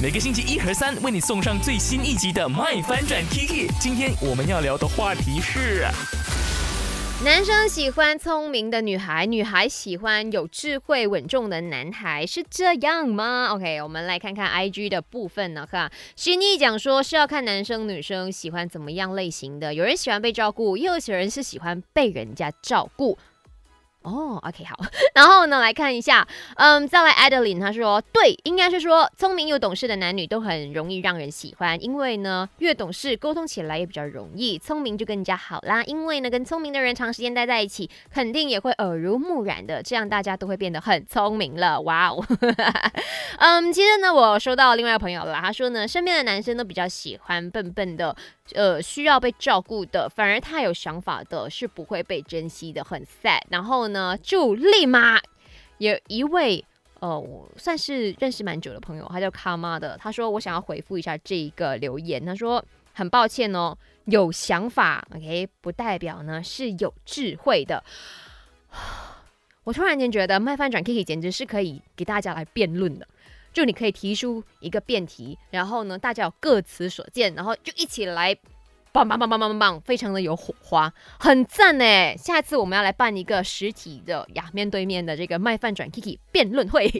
每个星期一和三为你送上最新一集的《麦翻转 Kiki》。今天我们要聊的话题是。男生喜欢聪明的女孩，女孩喜欢有智慧稳重的男孩，是这样吗？OK，我们来看看 IG 的部分呢。哈，心意讲说是要看男生女生喜欢怎么样类型的，有人喜欢被照顾，又有些人是喜欢被人家照顾。哦，OK，好，然后呢，来看一下，嗯，再来 Adeline，他说，对，应该是说聪明又懂事的男女都很容易让人喜欢，因为呢，越懂事沟通起来也比较容易，聪明就更加好啦，因为呢，跟聪明的人长时间待在一起，肯定也会耳濡目染的，这样大家都会变得很聪明了，哇哦，嗯，其实呢，我收到另外一个朋友了，他说呢，身边的男生都比较喜欢笨笨的。呃，需要被照顾的，反而太有想法的，是不会被珍惜的，很 sad。然后呢，就立马有一位呃，我算是认识蛮久的朋友，他叫卡妈的，他说我想要回复一下这一个留言，他说很抱歉哦，有想法，OK，不代表呢是有智慧的。我突然间觉得麦饭转 Kiki 简直是可以给大家来辩论的。就你可以提出一个辩题，然后呢，大家有各持所见，然后就一起来，棒棒棒棒棒棒棒，非常的有火花，很赞呢。下一次我们要来办一个实体的呀，面对面的这个麦饭转 Kiki 辩论会。